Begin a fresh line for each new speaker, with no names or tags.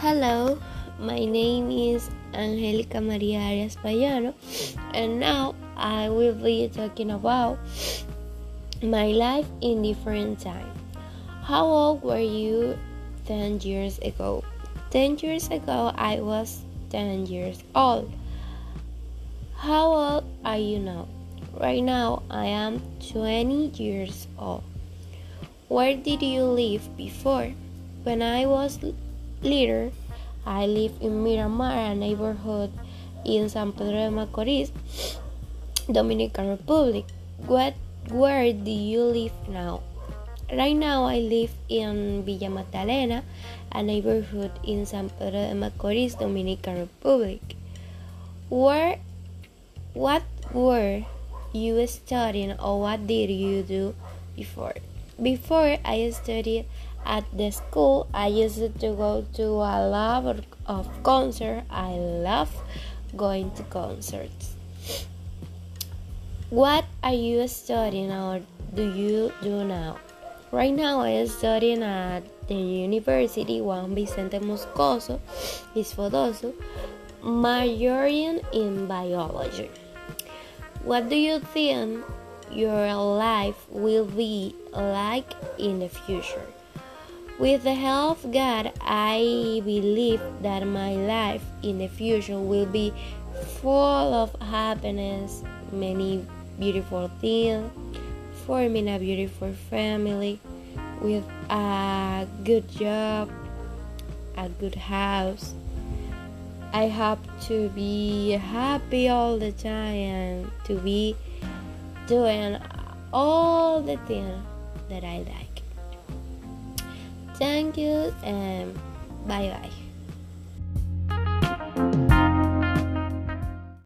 Hello, my name is Angelica Maria Arias Payano, and now I will be talking about my life in different time. How old were you 10 years ago? 10 years ago, I was 10 years old. How old are you now? Right now, I am 20 years old. Where did you live before? When I was little, I live in Miramar, a neighborhood in San Pedro de Macorís, Dominican Republic. What, where do you live now? Right now, I live in Villa Magdalena, a neighborhood in San Pedro de Macorís, Dominican Republic. Where, what were you studying or what did you do before? Before I studied at the school, I used to go to a lot of concerts. I love going to concerts. What are you studying or do you do now? Right now, I am studying at the University Juan Vicente Moscoso, ISFODOSU, majoring in biology. What do you think your life will be like in the future. With the help of God, I believe that my life in the future will be full of happiness, many beautiful things, forming a beautiful family with a good job, a good house. I hope to be happy all the time and to be doing all the things that I like. Thank you and bye bye.